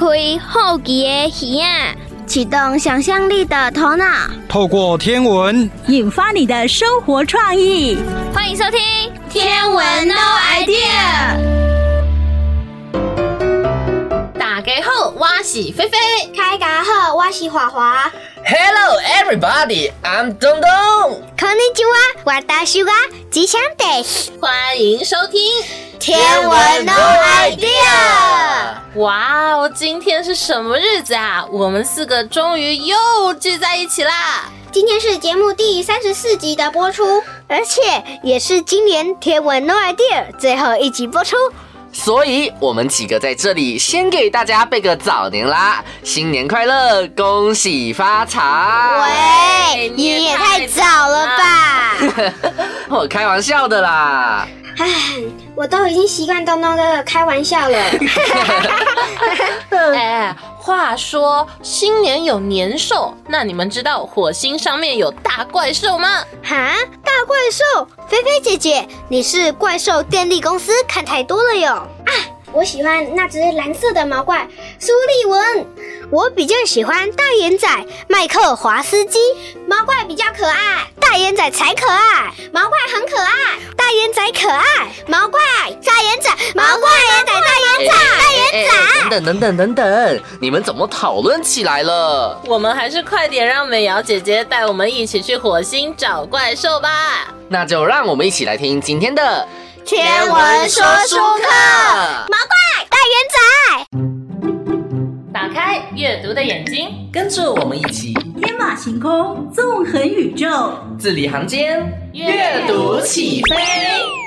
开好奇的耳启动想象力的头脑，透过天文引发你的生活创意。欢迎收听《天文 No Idea》。是菲菲。开家好，我是华华。Hello everybody, I'm 东东。こんにちは，私は吉祥です。欢迎收听《天文 No Idea》。哇哦，今天是什么日子啊？我们四个终于又聚在一起啦！今天是节目第三十四集的播出，而且也是今年《天文 No Idea》最后一集播出。 所以，我们几个在这里先给大家拜个早年啦！新年快乐，恭喜发财！喂，你也太早了吧！我开玩笑的啦。唉，我都已经习惯东东的开玩笑了。哎，话说新年有年兽，那你们知道火星上面有大怪兽吗？哈，大怪兽！菲菲姐姐，你是怪兽电力公司看太多了哟。啊，我喜欢那只蓝色的毛怪苏利文。我比较喜欢大眼仔麦克华斯基。毛怪比较可爱，大眼仔才可爱。毛怪很可爱，大眼仔可爱。毛怪，大眼仔，毛怪，等等等等等等，你们怎么讨论起来了？我们还是快点让美瑶姐姐带我们一起去火星找怪兽吧。那就让我们一起来听今天的天文说书课。毛怪，大眼仔。打开阅读的眼睛，跟着我们一起天马行空，纵横宇宙，字里行间阅读起飞。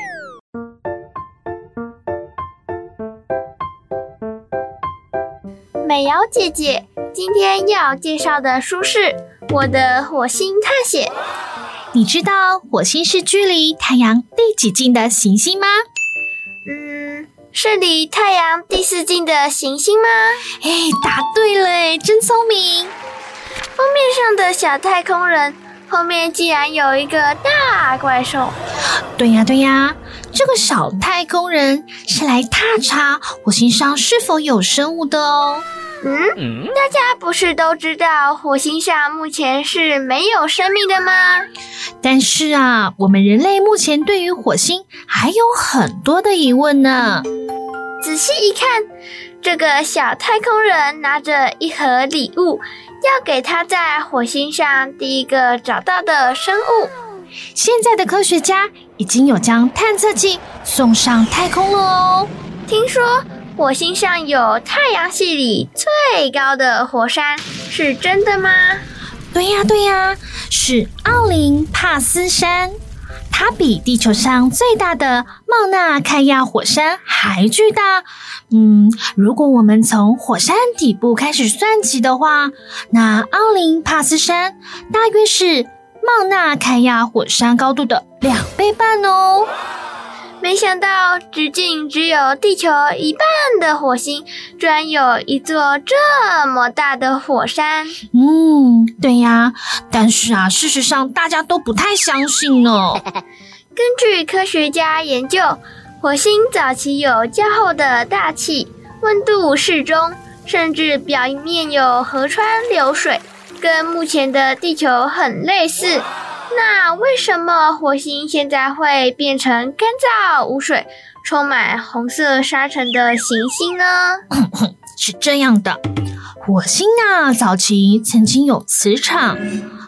美瑶姐姐，今天要介绍的书是《我的火星探险》。你知道火星是距离太阳第几近的行星吗？嗯，是离太阳第四近的行星吗？哎，答对了，真聪明。封面上的小太空人后面竟然有一个大怪兽。对呀，对呀，这个小太空人是来探查火星上是否有生物的哦。嗯，大家不是都知道火星上目前是没有生命的吗？但是啊，我们人类目前对于火星还有很多的疑问呢。仔细一看，这个小太空人拿着一盒礼物，要给他在火星上第一个找到的生物。现在的科学家已经有将探测器送上太空了哦。听说。火星上有太阳系里最高的火山，是真的吗？对呀，对呀，是奥林帕斯山，它比地球上最大的冒纳开亚火山还巨大。嗯，如果我们从火山底部开始算起的话，那奥林帕斯山大约是冒纳开亚火山高度的两倍半哦。没想到，直径只有地球一半的火星，居然有一座这么大的火山。嗯，对呀。但是啊，事实上大家都不太相信呢。根据科学家研究，火星早期有较厚的大气，温度适中，甚至表面有河川流水，跟目前的地球很类似。那为什么火星现在会变成干燥无水、充满红色沙尘的行星呢？是这样的，火星啊，早期曾经有磁场，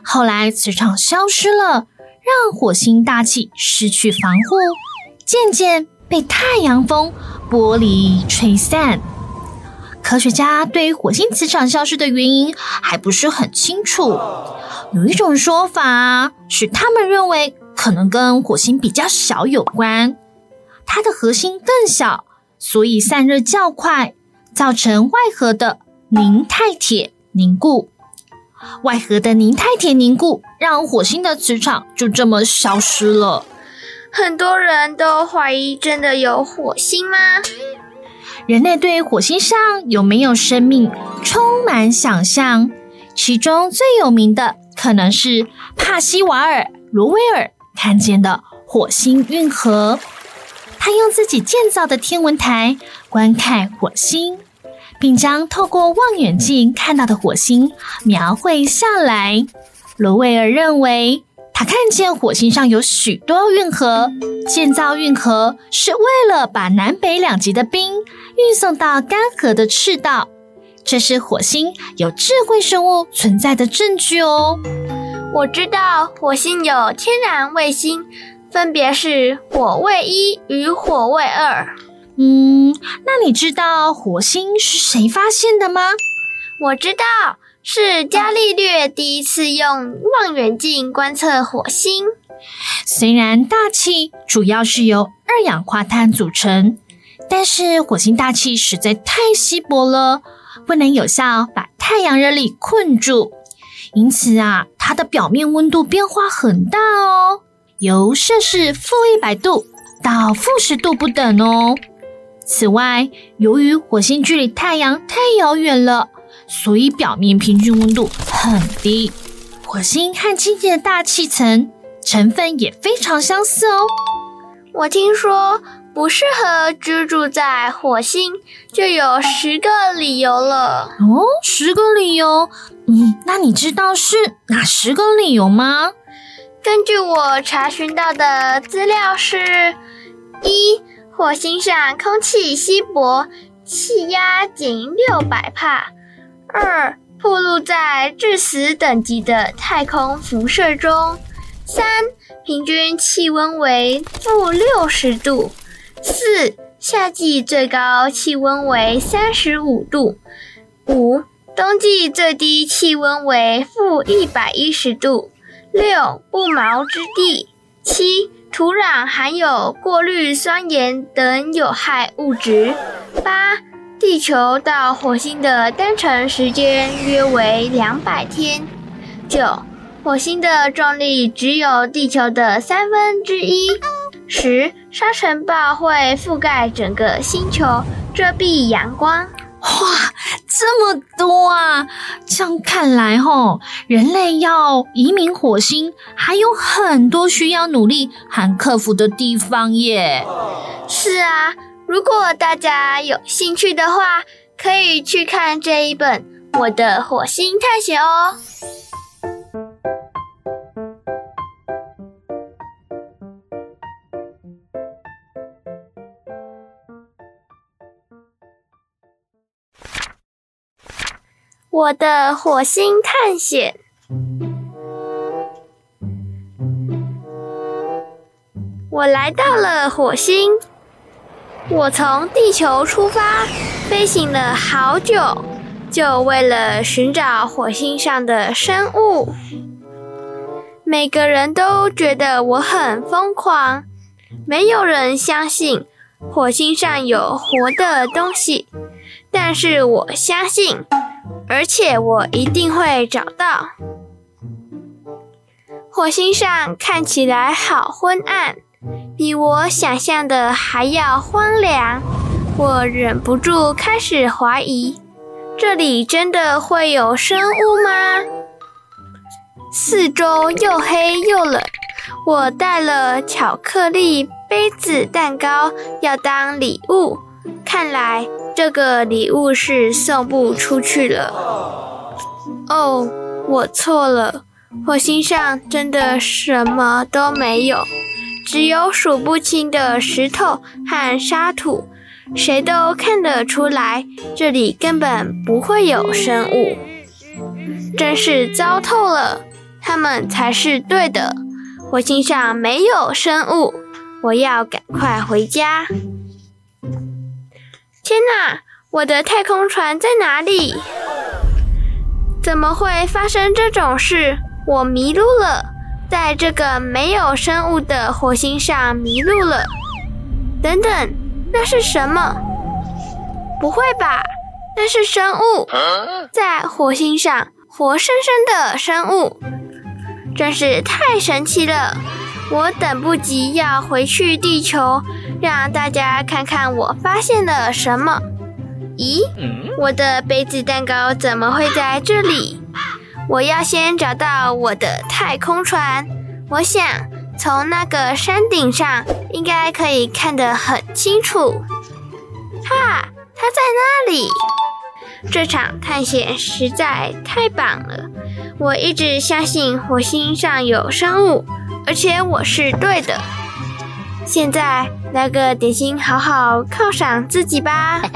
后来磁场消失了，让火星大气失去防护，渐渐被太阳风剥离吹散。科学家对于火星磁场消失的原因还不是很清楚。有一种说法是，他们认为可能跟火星比较小有关，它的核心更小，所以散热较快，造成外核的凝态铁凝固。外核的凝态铁凝固，让火星的磁场就这么消失了。很多人都怀疑，真的有火星吗？人类对火星上有没有生命充满想象，其中最有名的。可能是帕西瓦尔·罗威尔看见的火星运河，他用自己建造的天文台观看火星，并将透过望远镜看到的火星描绘下来。罗威尔认为，他看见火星上有许多运河，建造运河是为了把南北两极的冰运送到干涸的赤道。这是火星有智慧生物存在的证据哦。我知道火星有天然卫星，分别是火卫一与火卫二。嗯，那你知道火星是谁发现的吗？我知道，是伽利略第一次用望远镜观测火星。虽然大气主要是由二氧化碳组成，但是火星大气实在太稀薄了。不能有效把太阳热力困住，因此啊，它的表面温度变化很大哦，由摄氏负一百度到负十度不等哦。此外，由于火星距离太阳太遥远了，所以表面平均温度很低。火星和今天的大气层成分也非常相似哦。我听说。不适合居住在火星，就有十个理由了。哦，十个理由？嗯，那你知道是哪十个理由吗？根据我查询到的资料是：一、火星上空气稀薄，气压仅六百帕；二、暴露在致死等级的太空辐射中；三、平均气温为负六十度。四、夏季最高气温为三十五度。五、冬季最低气温为负一百一十度。六、不毛之地。七、土壤含有过滤酸盐等有害物质。八、地球到火星的单程时间约为两百天。九、火星的重力只有地球的三分之一。十、沙尘暴会覆盖整个星球，遮蔽阳光。哇，这么多啊！这样看来，吼，人类要移民火星，还有很多需要努力和克服的地方耶。是啊，如果大家有兴趣的话，可以去看这一本《我的火星探险》哦。我的火星探险。我来到了火星。我从地球出发，飞行了好久，就为了寻找火星上的生物。每个人都觉得我很疯狂，没有人相信火星上有活的东西，但是我相信。而且我一定会找到。火星上看起来好昏暗，比我想象的还要荒凉。我忍不住开始怀疑：这里真的会有生物吗？四周又黑又冷，我带了巧克力杯子蛋糕要当礼物，看来。这个礼物是送不出去了。哦，我错了。火星上真的什么都没有，只有数不清的石头和沙土。谁都看得出来，这里根本不会有生物。真是糟透了，他们才是对的。火星上没有生物，我要赶快回家。天哪，我的太空船在哪里？怎么会发生这种事？我迷路了，在这个没有生物的火星上迷路了。等等，那是什么？不会吧？那是生物，在火星上活生生的生物，真是太神奇了！我等不及要回去地球。让大家看看我发现了什么？咦，我的杯子蛋糕怎么会在这里？我要先找到我的太空船。我想从那个山顶上应该可以看得很清楚。哈，它在那里！这场探险实在太棒了！我一直相信火星上有生物，而且我是对的。现在来个点心，好好犒赏自己吧。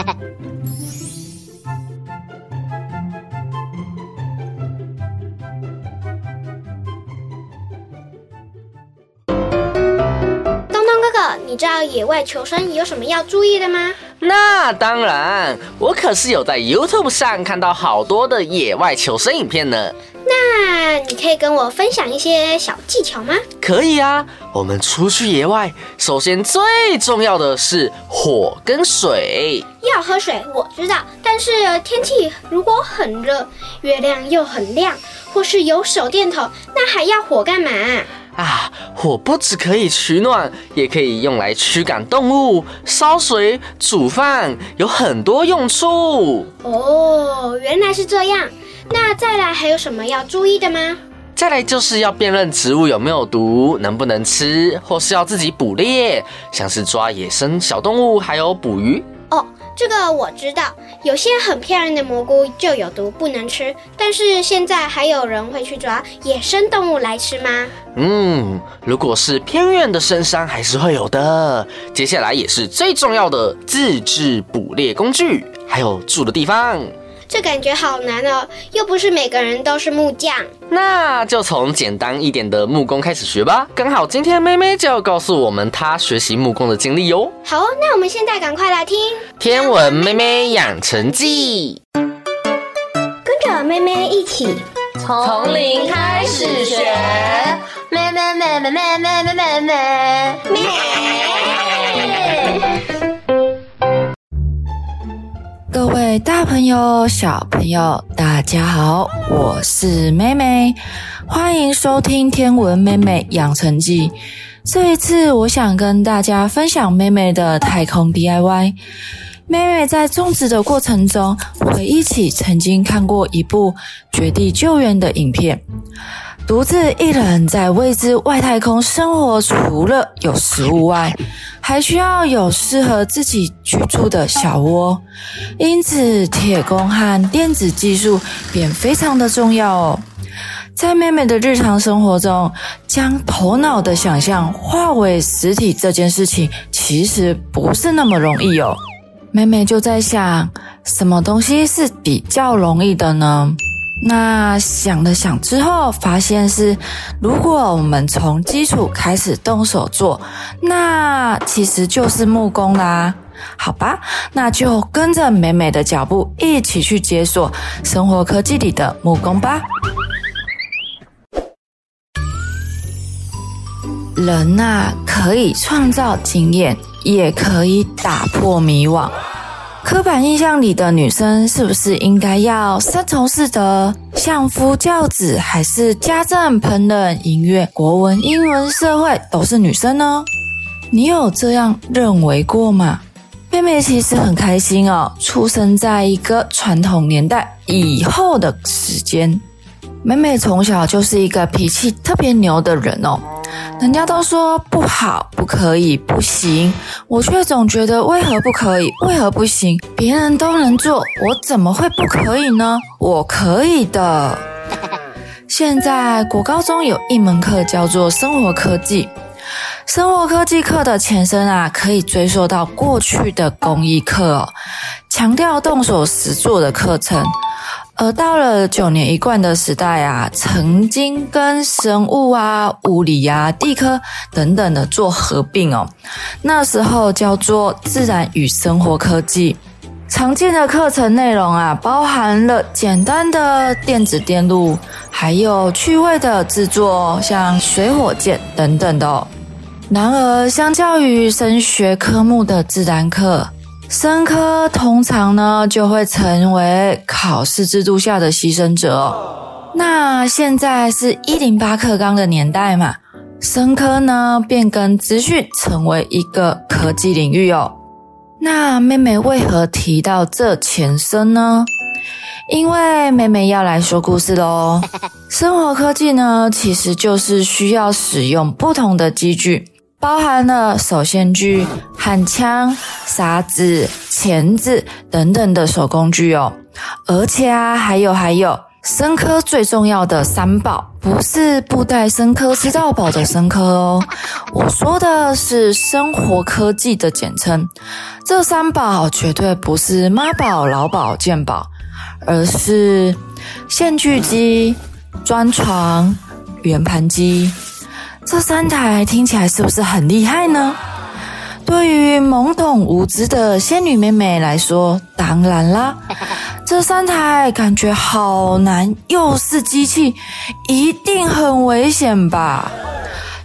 你知道野外求生有什么要注意的吗？那当然，我可是有在 YouTube 上看到好多的野外求生影片呢。那你可以跟我分享一些小技巧吗？可以啊，我们出去野外，首先最重要的是火跟水。要喝水，我知道，但是天气如果很热，月亮又很亮，或是有手电筒，那还要火干嘛？啊，火不只可以取暖，也可以用来驱赶动物、烧水、煮饭，有很多用处。哦，原来是这样。那再来还有什么要注意的吗？再来就是要辨认植物有没有毒，能不能吃，或是要自己捕猎，像是抓野生小动物，还有捕鱼。哦。这个我知道，有些很漂亮的蘑菇就有毒，不能吃。但是现在还有人会去抓野生动物来吃吗？嗯，如果是偏远的深山，还是会有的。接下来也是最重要的自制捕猎工具，还有住的地方。这感觉好难哦，又不是每个人都是木匠。那就从简单一点的木工开始学吧。刚好今天妹妹就要告诉我们她学习木工的经历哟。好，那我们现在赶快来听《天文妹妹养成记》，跟着妹妹一起从零开始学。妹妹妹妹妹妹妹妹妹妹。各位大朋友、小朋友，大家好，我是妹妹，欢迎收听《天文妹妹养成记》。这一次，我想跟大家分享妹妹的太空 DIY。妹妹在种植的过程中，回忆起曾经看过一部绝地救援的影片。独自一人在未知外太空生活，除了有食物外，还需要有适合自己居住的小窝。因此，铁工和电子技术便非常的重要哦。在妹妹的日常生活中，将头脑的想象化为实体这件事情，其实不是那么容易哦。妹妹就在想，什么东西是比较容易的呢？那想了想之后，发现是如果我们从基础开始动手做，那其实就是木工啦。好吧，那就跟着美美的脚步一起去解锁生活科技里的木工吧。人呐、啊，可以创造经验，也可以打破迷惘。刻板印象里的女生是不是应该要三从四德，相夫教子，还是家政、烹饪、音乐、国文、英文、社会都是女生呢？你有这样认为过吗？妹妹其实很开心哦，出生在一个传统年代以后的时间。美美从小就是一个脾气特别牛的人哦。人家都说不好，不可以，不行，我却总觉得为何不可以，为何不行？别人都能做，我怎么会不可以呢？我可以的。现在国高中有一门课叫做生活科技，生活科技课的前身啊，可以追溯到过去的工艺课哦，强调动手实作的课程。而到了九年一贯的时代啊，曾经跟生物啊、物理啊、地科等等的做合并哦。那时候叫做自然与生活科技。常见的课程内容啊，包含了简单的电子电路，还有趣味的制作，像水火箭等等的哦。然而，相较于升学科目的自然课，生科通常呢，就会成为考试制度下的牺牲者哦。那现在是一零八课纲的年代嘛，生科呢变更资讯成为一个科技领域哦。那妹妹为何提到这前身呢？因为妹妹要来说故事喽。生活科技呢，其实就是需要使用不同的机具。包含了手线锯、焊枪、砂纸、钳子等等的手工具哦，而且啊，还有还有，生科最重要的三宝，不是布袋生科吃到饱的生科哦，我说的是生活科技的简称。这三宝绝对不是妈宝、老宝、健宝，而是线锯机、专床、圆盘机。这三台听起来是不是很厉害呢？对于懵懂无知的仙女妹妹来说，当然啦，这三台感觉好难，又是机器，一定很危险吧？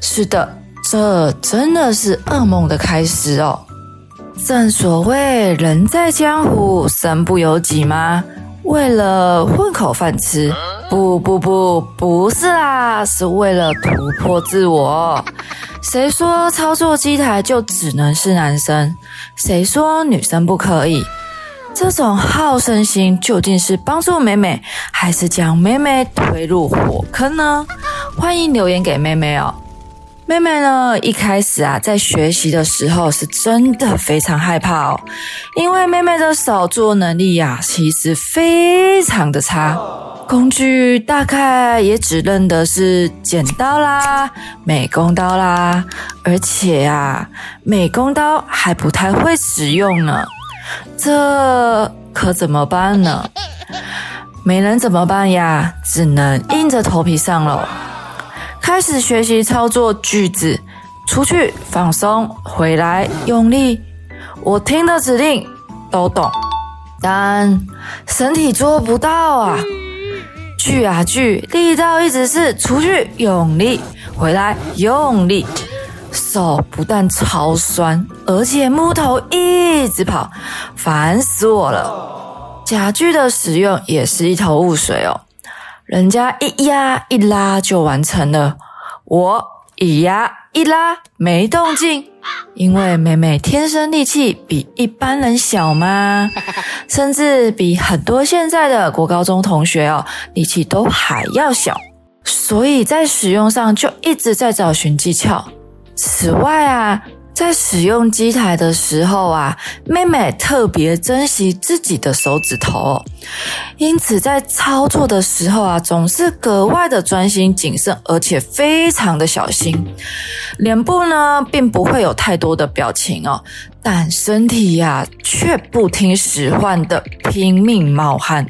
是的，这真的是噩梦的开始哦。正所谓人在江湖，身不由己吗？为了混口饭吃？不不不，不是啊，是为了突破自我。谁说操作机台就只能是男生？谁说女生不可以？这种好胜心究竟是帮助妹妹，还是将妹妹推入火坑呢？欢迎留言给妹妹哦。妹妹呢，一开始啊，在学习的时候是真的非常害怕哦，因为妹妹的手作能力呀，其实非常的差。工具大概也只认得是剪刀啦、美工刀啦，而且啊，美工刀还不太会使用呢。这可怎么办呢？没能怎么办呀？只能硬着头皮上喽。开始学习操作锯子，出去放松，回来用力。我听的指令都懂，但身体做不到啊。锯啊锯，力道一直是出去用力，回来用力，手不但超酸，而且木头一直跑，烦死我了。夹锯的使用也是一头雾水哦，人家一压一拉就完成了，我一压一拉没动静。因为妹妹天生力气比一般人小嘛，甚至比很多现在的国高中同学哦，力气都还要小，所以在使用上就一直在找寻技巧。此外啊。在使用机台的时候啊，妹妹特别珍惜自己的手指头，因此在操作的时候啊，总是格外的专心谨慎，而且非常的小心。脸部呢，并不会有太多的表情哦，但身体呀，却不听使唤的拼命冒汗。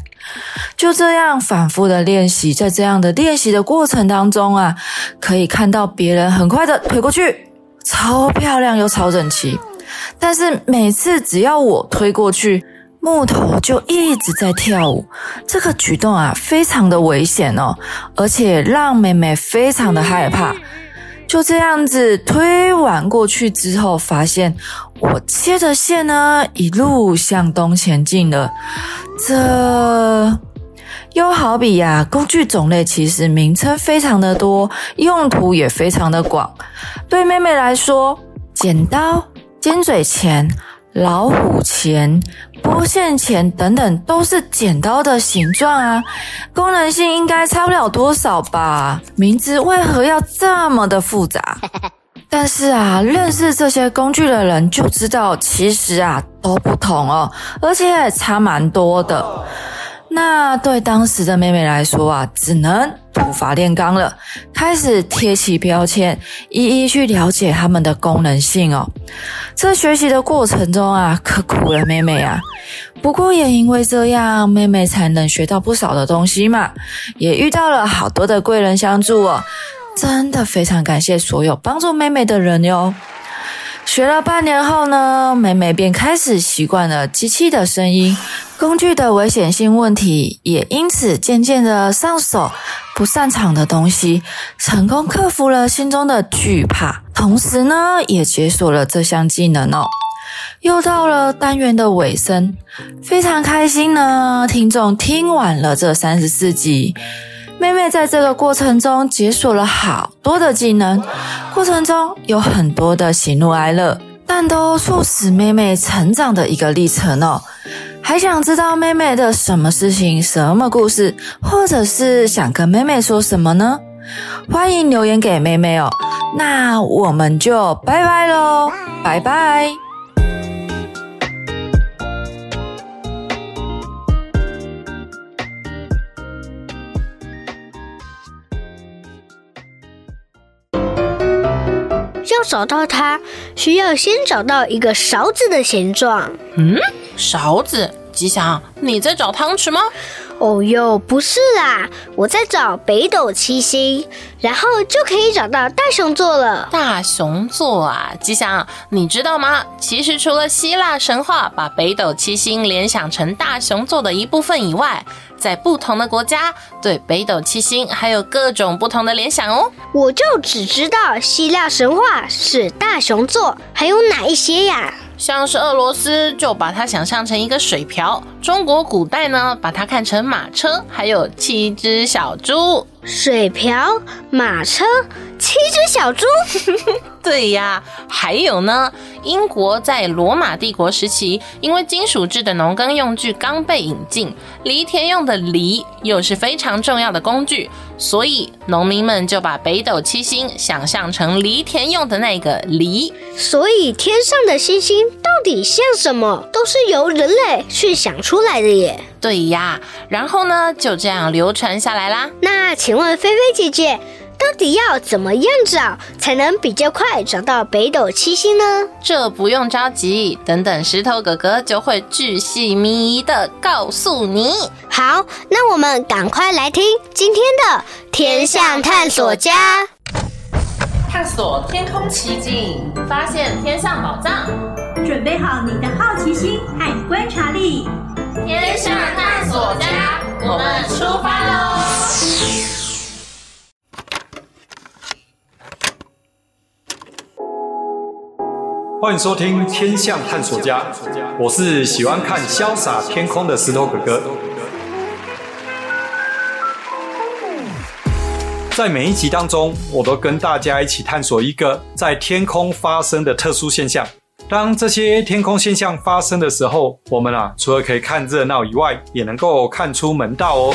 就这样反复的练习，在这样的练习的过程当中啊，可以看到别人很快的推过去。超漂亮又超整齐，但是每次只要我推过去，木头就一直在跳舞。这个举动啊，非常的危险哦，而且让妹妹非常的害怕。就这样子推完过去之后，发现我切的线呢，一路向东前进了。这又好比呀、啊，工具种类其实名称非常的多，用途也非常的广。对妹妹来说，剪刀、尖嘴钳、老虎钳、拨线钳等等，都是剪刀的形状啊，功能性应该差不了多少吧？名字为何要这么的复杂？但是啊，认识这些工具的人就知道，其实啊都不同哦，而且差蛮多的。那对当时的妹妹来说啊，只能土法炼钢了，开始贴起标签，一一去了解它们的功能性哦。这学习的过程中啊，可苦了妹妹啊。不过也因为这样，妹妹才能学到不少的东西嘛，也遇到了好多的贵人相助哦。真的非常感谢所有帮助妹妹的人哟。学了半年后呢，妹妹便开始习惯了机器的声音。工具的危险性问题也因此渐渐的上手不擅长的东西，成功克服了心中的惧怕，同时呢，也解锁了这项技能哦。又到了单元的尾声，非常开心呢。听众听完了这三十四集，妹妹在这个过程中解锁了好多的技能，过程中有很多的喜怒哀乐，但都促使妹妹成长的一个历程哦。还想知道妹妹的什么事情、什么故事，或者是想跟妹妹说什么呢？欢迎留言给妹妹哦。那我们就拜拜喽，拜拜。找到它，需要先找到一个勺子的形状。嗯，勺子，吉祥，你在找汤匙吗？哦哟，不是啦，我在找北斗七星，然后就可以找到大熊座了。大熊座啊，吉祥，你知道吗？其实除了希腊神话把北斗七星联想成大熊座的一部分以外，在不同的国家对北斗七星还有各种不同的联想哦。我就只知道希腊神话是大熊座，还有哪一些呀？像是俄罗斯就把它想象成一个水瓢，中国古代呢把它看成马车，还有七只小猪。水瓢、马车、七只小猪。对呀，还有呢，英国在罗马帝国时期，因为金属制的农耕用具刚被引进，犁田用的犁又是非常重要的工具，所以农民们就把北斗七星想象成犁田用的那个犁。所以天上的星星到底像什么，都是由人类去想出来的耶。对呀，然后呢，就这样流传下来啦。那请问菲菲姐姐，到底要怎么样找才能比较快找到北斗七星呢？这不用着急，等等石头哥哥就会巨细靡遗的告诉你。好，那我们赶快来听今天的天象探索家，探索天空奇景，发现天象宝藏，准备好你的好奇心和观察力。天象探索家，我们出发喽！欢迎收听《天象探索家》，我是喜欢看潇洒天空的石头哥哥。在每一集当中，我都跟大家一起探索一个在天空发生的特殊现象。当这些天空现象发生的时候，我们啊，除了可以看热闹以外，也能够看出门道哦。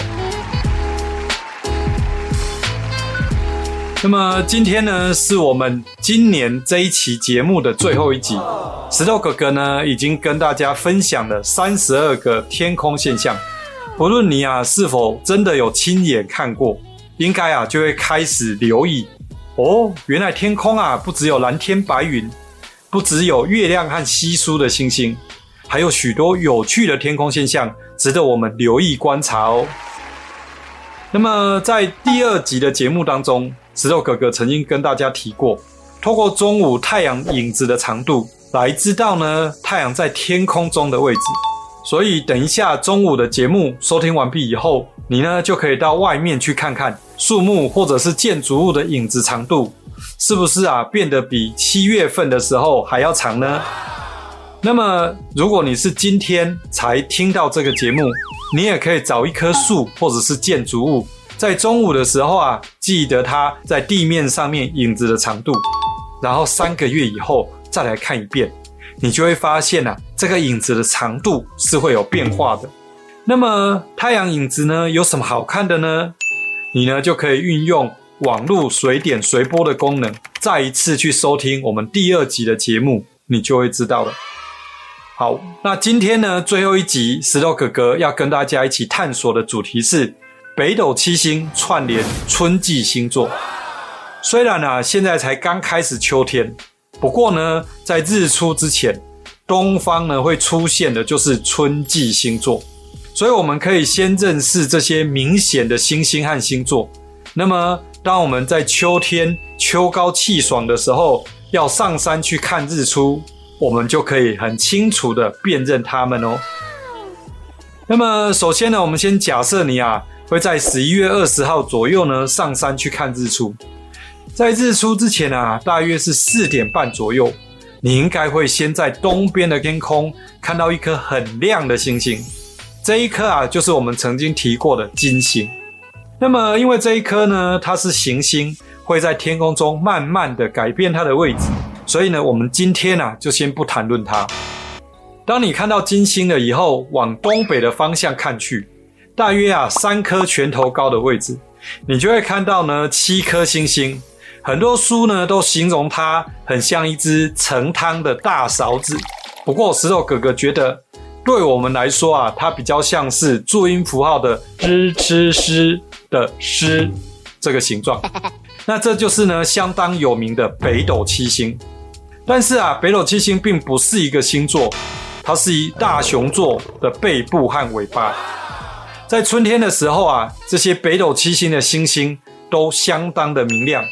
那么今天呢，是我们今年这一期节目的最后一集。石头哥哥呢，已经跟大家分享了三十二个天空现象。不论你啊是否真的有亲眼看过，应该啊就会开始留意哦。原来天空啊，不只有蓝天白云。不只有月亮和稀疏的星星，还有许多有趣的天空现象，值得我们留意观察哦。那么，在第二集的节目当中，石头哥哥曾经跟大家提过，透过中午太阳影子的长度来知道呢太阳在天空中的位置。所以，等一下中午的节目收听完毕以后，你呢就可以到外面去看看树木或者是建筑物的影子长度。是不是啊，变得比七月份的时候还要长呢？那么，如果你是今天才听到这个节目，你也可以找一棵树或者是建筑物，在中午的时候啊，记得它在地面上面影子的长度，然后三个月以后再来看一遍，你就会发现啊，这个影子的长度是会有变化的。那么，太阳影子呢，有什么好看的呢？你呢，就可以运用。网络随点随播的功能，再一次去收听我们第二集的节目，你就会知道了。好，那今天呢，最后一集，石头哥哥要跟大家一起探索的主题是北斗七星串联春季星座。虽然啊，现在才刚开始秋天，不过呢，在日出之前，东方呢会出现的就是春季星座，所以我们可以先认识这些明显的星星和星座。那么，当我们在秋天秋高气爽的时候，要上山去看日出，我们就可以很清楚的辨认它们哦。那么，首先呢，我们先假设你啊会在十一月二十号左右呢上山去看日出。在日出之前啊，大约是四点半左右，你应该会先在东边的天空看到一颗很亮的星星。这一颗啊，就是我们曾经提过的金星。那么，因为这一颗呢，它是行星，会在天空中慢慢的改变它的位置，所以呢，我们今天啊，就先不谈论它。当你看到金星了以后，往东北的方向看去，大约啊三颗拳头高的位置，你就会看到呢七颗星星。很多书呢都形容它很像一只盛汤的大勺子，不过石头哥哥觉得，对我们来说啊，它比较像是注音符号的“支吃诗”的诗这个形状。那这就是呢相当有名的北斗七星。但是啊，北斗七星并不是一个星座，它是以大熊座的背部和尾巴。在春天的时候啊，这些北斗七星的星星都相当的明亮，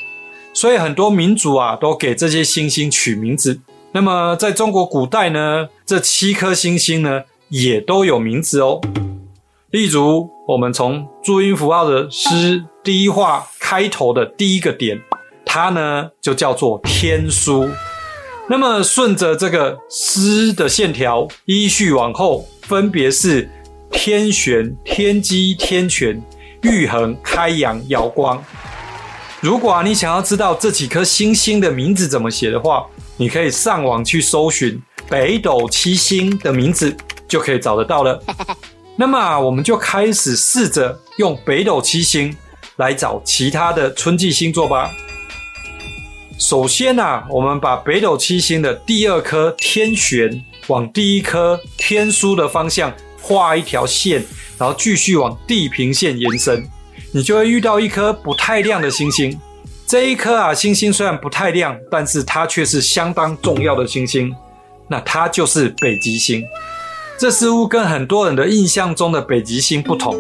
所以很多民族啊都给这些星星取名字。那么在中国古代呢，这七颗星星呢也都有名字哦。例如，我们从注音符号的“诗”第一画开头的第一个点，它呢就叫做天书。那么顺着这个“诗”的线条，依序往后，分别是。天璇、天机、天权、玉衡、开阳、瑶光。如果啊，你想要知道这几颗星星的名字怎么写的话，你可以上网去搜寻北斗七星的名字，就可以找得到了。那么啊，我们就开始试着用北斗七星来找其他的春季星座吧。首先啊，我们把北斗七星的第二颗天璇往第一颗天枢的方向。画一条线，然后继续往地平线延伸，你就会遇到一颗不太亮的星星。这一颗啊，星星虽然不太亮，但是它却是相当重要的星星。那它就是北极星。这似乎跟很多人的印象中的北极星不同。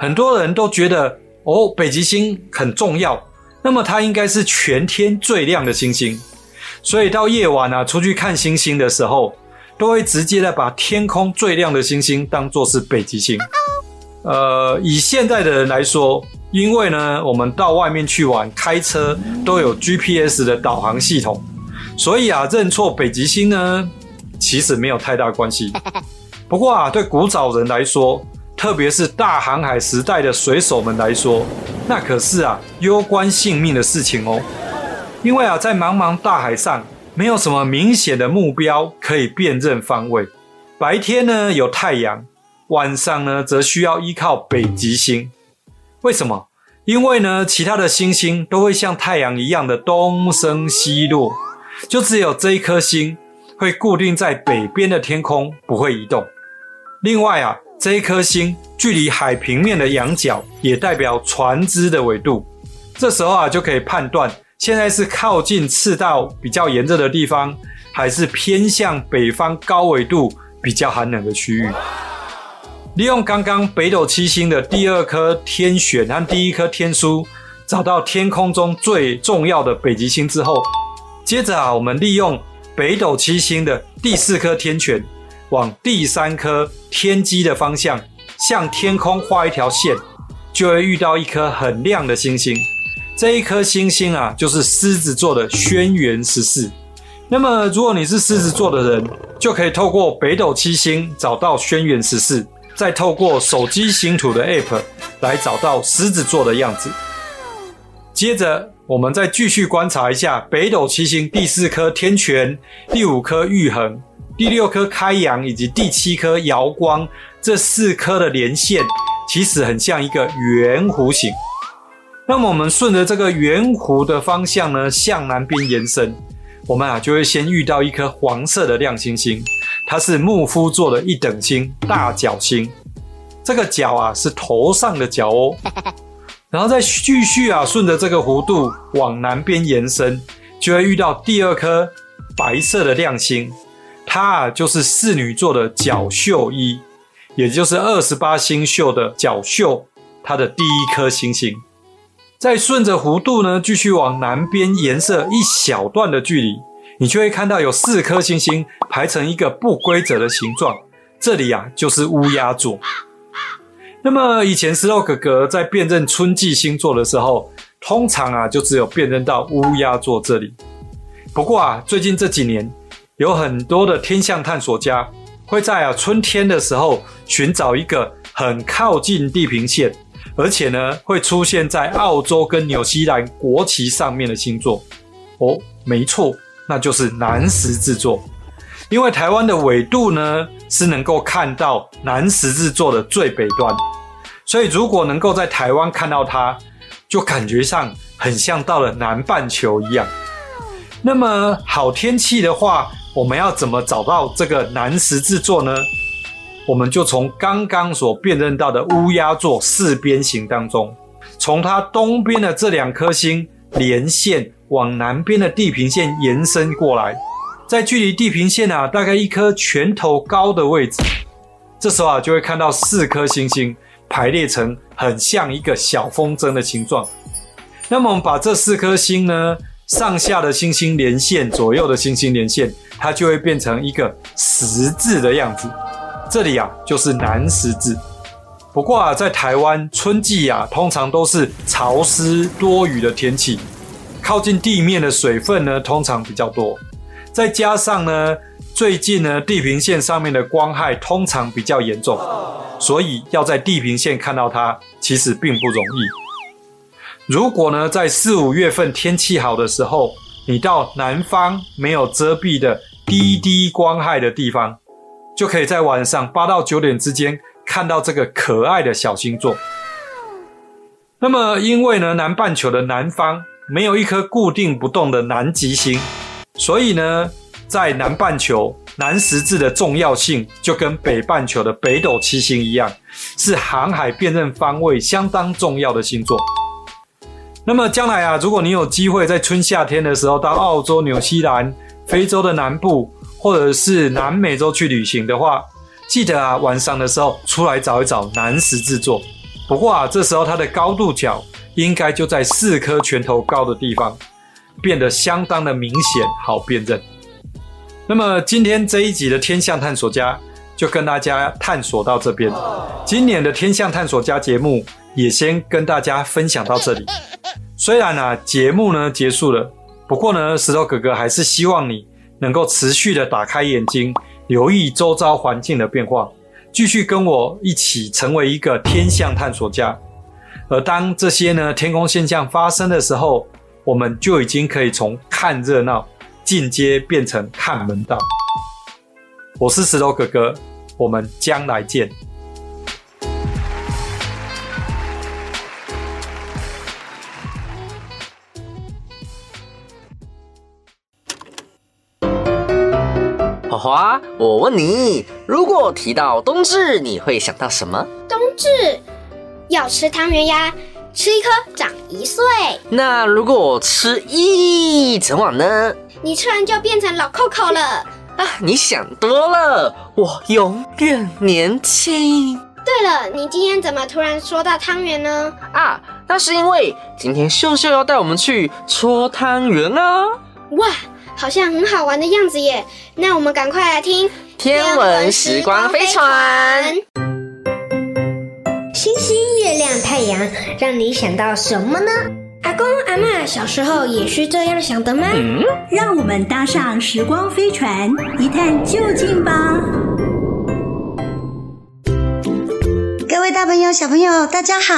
很多人都觉得，哦，北极星很重要，那么它应该是全天最亮的星星。所以到夜晚啊，出去看星星的时候，都会直接的把天空最亮的星星当做是北极星。呃，以现在的人来说，因为呢，我们到外面去玩，开车都有 GPS 的导航系统，所以啊，认错北极星呢，其实没有太大关系。不过啊，对古早人来说，特别是大航海时代的水手们来说，那可是啊，攸关性命的事情哦。因为啊，在茫茫大海上。没有什么明显的目标可以辨认方位。白天呢，有太阳，晚上呢则需要依靠北极星。为什么？因为呢，其他的星星都会像太阳一样的东升西落，就只有这一颗星会固定在北边的天空，不会移动。另外啊，这一颗星距离海平面的仰角也代表船只的纬度。这时候啊，就可以判断。现在是靠近赤道比较炎热的地方，还是偏向北方高纬度比较寒冷的区域？利用刚刚北斗七星的第二颗天璇和第一颗天书，找到天空中最重要的北极星之后，接着啊，我们利用北斗七星的第四颗天权，往第三颗天机的方向向天空画一条线，就会遇到一颗很亮的星星。这一颗星星啊，就是狮子座的轩辕十四。那么，如果你是狮子座的人，就可以透过北斗七星找到轩辕十四，再透过手机星图的 App 来找到狮子座的样子。接着，我们再继续观察一下北斗七星第四颗天权、第五颗玉衡、第六颗开阳以及第七颗瑶光这四颗的连线，其实很像一个圆弧形。那么我们顺着这个圆弧的方向呢，向南边延伸，我们啊就会先遇到一颗黄色的亮星星，它是牧夫座的一等星大角星。这个角啊是头上的角哦。然后再继续啊顺着这个弧度往南边延伸，就会遇到第二颗白色的亮星，它啊就是侍女座的角宿一，也就是二十八星宿的角宿，它的第一颗星星。再顺着弧度呢，继续往南边延伸一小段的距离，你就会看到有四颗星星排成一个不规则的形状。这里啊，就是乌鸦座。那么以前石头哥哥在辨认春季星座的时候，通常啊，就只有辨认到乌鸦座这里。不过啊，最近这几年，有很多的天象探索家会在啊春天的时候寻找一个很靠近地平线。而且呢，会出现在澳洲跟纽西兰国旗上面的星座哦，没错，那就是南十字座。因为台湾的纬度呢是能够看到南十字座的最北端，所以如果能够在台湾看到它，就感觉上很像到了南半球一样。那么好天气的话，我们要怎么找到这个南十字座呢？我们就从刚刚所辨认到的乌鸦座四边形当中，从它东边的这两颗星连线往南边的地平线延伸过来，在距离地平线啊大概一颗拳头高的位置，这时候啊就会看到四颗星星排列成很像一个小风筝的形状。那么我们把这四颗星呢，上下的星星连线，左右的星星连线，它就会变成一个十字的样子。这里啊就是南十字。不过啊，在台湾春季啊，通常都是潮湿多雨的天气，靠近地面的水分呢，通常比较多。再加上呢，最近呢，地平线上面的光害通常比较严重，所以要在地平线看到它，其实并不容易。如果呢，在四五月份天气好的时候，你到南方没有遮蔽的低低光害的地方，就可以在晚上八到九点之间。看到这个可爱的小星座。那么，因为呢，南半球的南方没有一颗固定不动的南极星，所以呢，在南半球南十字的重要性就跟北半球的北斗七星一样，是航海辨认方位相当重要的星座。那么将来啊，如果你有机会在春夏天的时候到澳洲、纽西兰、非洲的南部，或者是南美洲去旅行的话，记得啊，晚上的时候出来找一找南十字座。不过啊，这时候它的高度角应该就在四颗拳头高的地方，变得相当的明显，好辨认。那么今天这一集的天象探索家就跟大家探索到这边。今年的天象探索家节目也先跟大家分享到这里。虽然啊，节目呢结束了，不过呢，石头哥哥还是希望你能够持续的打开眼睛。留意周遭环境的变化，继续跟我一起成为一个天象探索家。而当这些呢天空现象发生的时候，我们就已经可以从看热闹进阶变成看门道。我是石头哥哥，我们将来见。花，我问你，如果提到冬至，你会想到什么？冬至要吃汤圆呀，吃一颗长一岁。那如果吃一整碗呢？你吃完就变成老扣扣了。啊，你想多了，我永远年轻。对了，你今天怎么突然说到汤圆呢？啊，那是因为今天秀秀要带我们去搓汤圆啊！哇！好像很好玩的样子耶！那我们赶快来听天文时光飞船。星星、月亮、太阳，让你想到什么呢？阿公阿嬷小时候也是这样想的吗？嗯，让我们搭上时光飞船，一探究竟吧！各位大朋友、小朋友，大家好，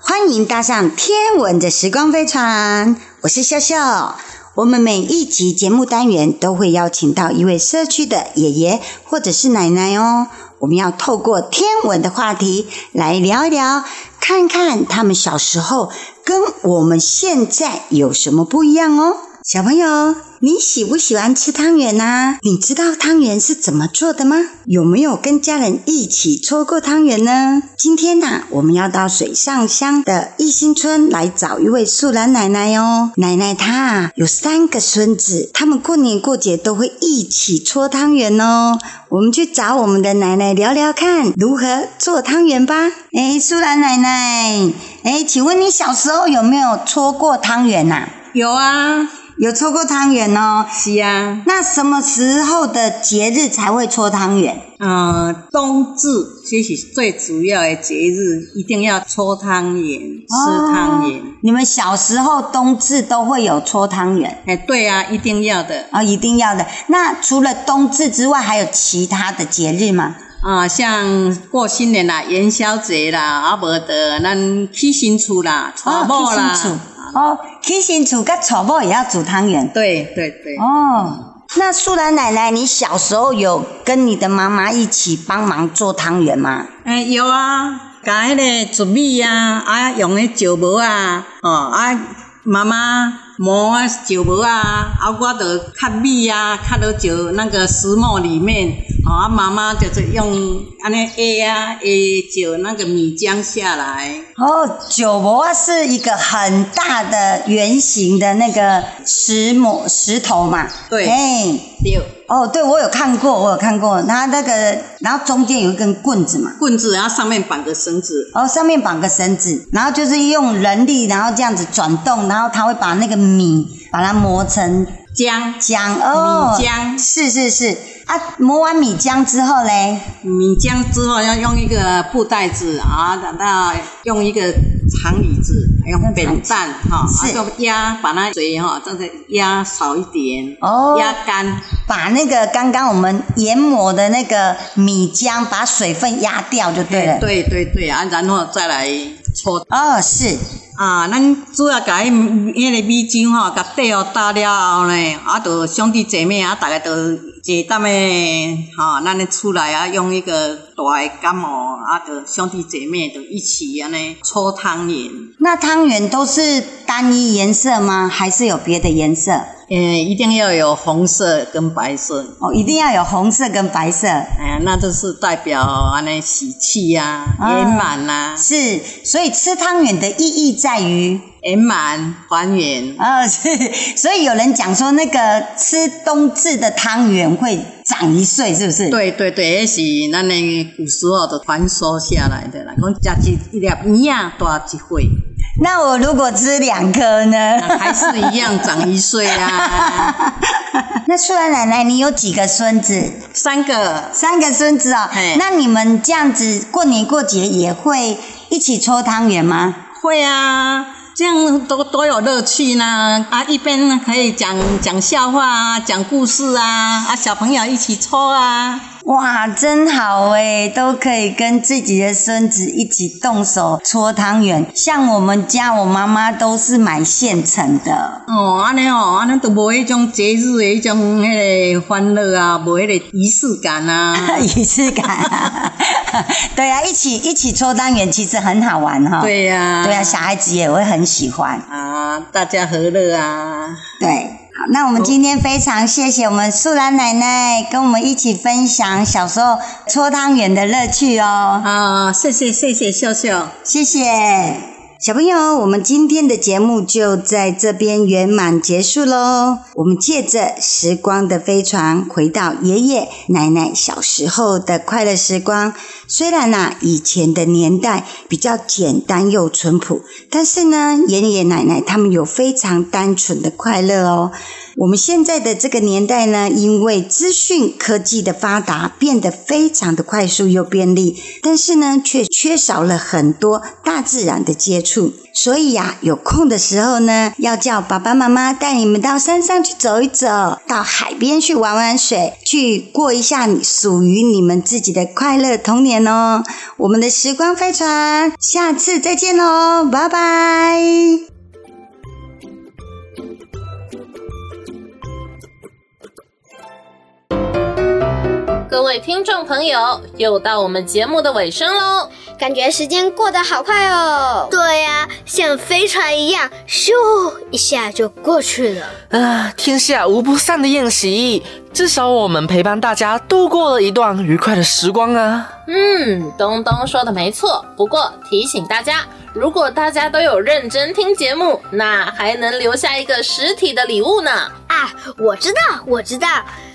欢迎搭上天文的时光飞船，我是笑笑。我们每一集节目单元都会邀请到一位社区的爷爷或者是奶奶哦，我们要透过天文的话题来聊一聊，看看他们小时候跟我们现在有什么不一样哦，小朋友。你喜不喜欢吃汤圆呢？你知道汤圆是怎么做的吗？有没有跟家人一起搓过汤圆呢？今天呢，我们要到水上乡的义兴村来找一位素兰奶奶哦。奶奶她啊有三个孙子，他们过年过节都会一起搓汤圆哦。我们去找我们的奶奶聊聊看如何做汤圆吧。哎，素兰奶奶，哎，请问你小时候有没有搓过汤圆呐？有啊。有搓过汤圆哦，是啊。那什么时候的节日才会搓汤圆？嗯、呃，冬至这是最主要的节日，一定要搓汤圆，吃汤圆。哦。你们小时候冬至都会有搓汤圆？哎，对啊，一定要的。啊、哦，一定要的。那除了冬至之外，还有其他的节日吗？啊、呃，像过新年啦、元宵节啦，啊，无的，咱起新厝啦、娶某啦。哦哦，起新厝跟草帽也要煮汤圆。对对对。哦，那素兰奶奶，你小时候有跟你的妈妈一起帮忙做汤圆吗？哎，有啊，甲迄个糯米啊，啊用迄石磨啊，哦啊，妈妈磨啊酒磨啊，啊我着较米啊，较多石那个石磨里面，啊妈妈就是用安尼压啊压酒那个米浆下来。哦，酒磨是一个很大的圆形的那个石磨石头嘛？对，哎，对。哦，对，我有看过，我有看过。它那个，然后中间有一根棍子嘛，棍子，然后上面绑个绳子。哦，上面绑个绳子，然后就是用人力，然后这样子转动，然后它会把那个米把它磨成浆浆哦，米浆是是是啊。磨完米浆之后嘞，米浆之后要用一个布袋子啊，等到用一个长椅子，还有扁担哈，四个，压把那水哈，正在压少一点哦，压干。把那个刚刚我们研磨的那个米浆，把水分压掉就对了。对对对啊，然后再来搓。哦，是啊，咱主要把迄迄个米酒吼，甲底哦打了后呢，啊，就兄弟姐妹啊，大家都坐等的，哈，咱咧出来啊，用一个大的感冒啊，就兄弟姐妹就一起安尼搓汤圆。那汤圆都是单一颜色吗？还是有别的颜色？嗯，一定要有红色跟白色哦，一定要有红色跟白色，哎，那就是代表安尼喜气呀、啊、圆满呐。是，所以吃汤圆的意义在于圆满团圆。哦，是，所以有人讲说，那个吃冬至的汤圆会长一岁，是不是？对对对，那是咱那个古时候的传说下来的啦，讲吃一粒米啊，大一岁。那我如果吃两颗呢？还是一样长一岁啊。那素兰奶奶，你有几个孙子？三个，三个孙子哦。那你们这样子过年过节也会一起搓汤圆吗？会啊，这样都多有乐趣呢。啊，一边可以讲讲笑话啊，讲故事啊，啊，小朋友一起搓啊。哇，真好哎，都可以跟自己的孙子一起动手搓汤圆。像我们家，我妈妈都是买现成的。哦，安尼哦，安尼都无迄种节日的迄种迄个欢乐啊，无迄个仪式感啊，仪式感啊。对啊，一起一起搓汤圆其实很好玩哈、哦。对呀、啊，对啊，小孩子也会很喜欢啊，大家和乐啊。对。好，那我们今天非常谢谢我们素兰奶奶跟我们一起分享小时候搓汤圆的乐趣哦。啊，谢谢谢谢秀秀，谢谢。小朋友，我们今天的节目就在这边圆满结束喽。我们借着时光的飞船，回到爷爷奶奶小时候的快乐时光。虽然呐，以前的年代比较简单又淳朴，但是呢，爷爷奶奶他们有非常单纯的快乐哦。我们现在的这个年代呢，因为资讯科技的发达，变得非常的快速又便利，但是呢，却缺少了很多大自然的接触。所以呀，有空的时候呢，要叫爸爸妈妈带你们到山上去走一走，到海边去玩玩水，去过一下你属于你们自己的快乐童年哦。我们的时光飞船，下次再见喽，拜拜。各位听众朋友，又到我们节目的尾声喽，感觉时间过得好快哦。对呀、啊，像飞船一样，咻一下就过去了。啊，天下无不散的宴席，至少我们陪伴大家度过了一段愉快的时光啊。嗯，东东说的没错。不过提醒大家，如果大家都有认真听节目，那还能留下一个实体的礼物呢。啊，我知道，我知道。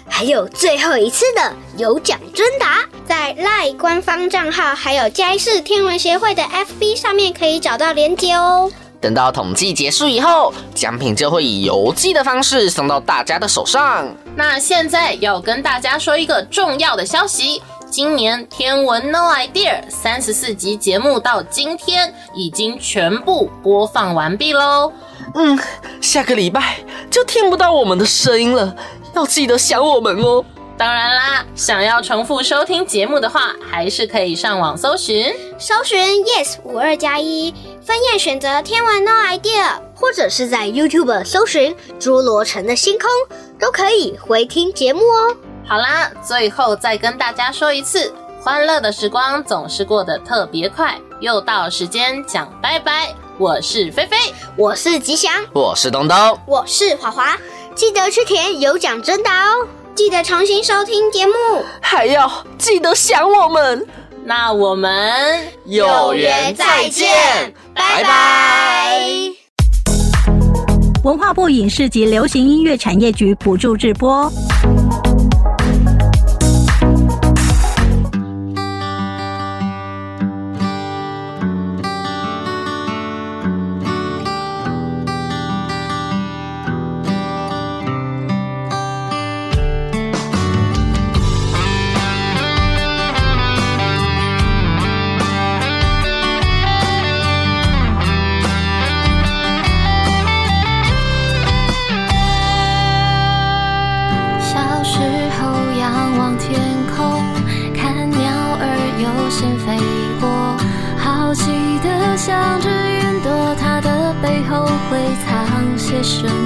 还有最后一次的有奖征答，在 LINE 官方账号还有嘉义市天文协会的 FB 上面可以找到链接哦。等到统计结束以后，奖品就会以邮寄的方式送到大家的手上。那现在要跟大家说一个重要的消息：今年天文 No Idea 三十四集节目到今天已经全部播放完毕喽。嗯，下个礼拜就听不到我们的声音了。要记得想我们哦！当然啦，想要重复收听节目的话，还是可以上网搜寻，搜寻 Yes 五二加一分页选择天文 No Idea，或者是在 YouTube 搜寻侏罗城的星空，都可以回听节目哦。好啦，最后再跟大家说一次，欢乐的时光总是过得特别快，又到时间讲拜拜。我是菲菲，我是吉祥，我是东东，我是华华。记得去填有奖征答哦！记得重新收听节目，还要记得想我们。那我们有缘再见，拜拜。文化部影视及流行音乐产业局补助直播。生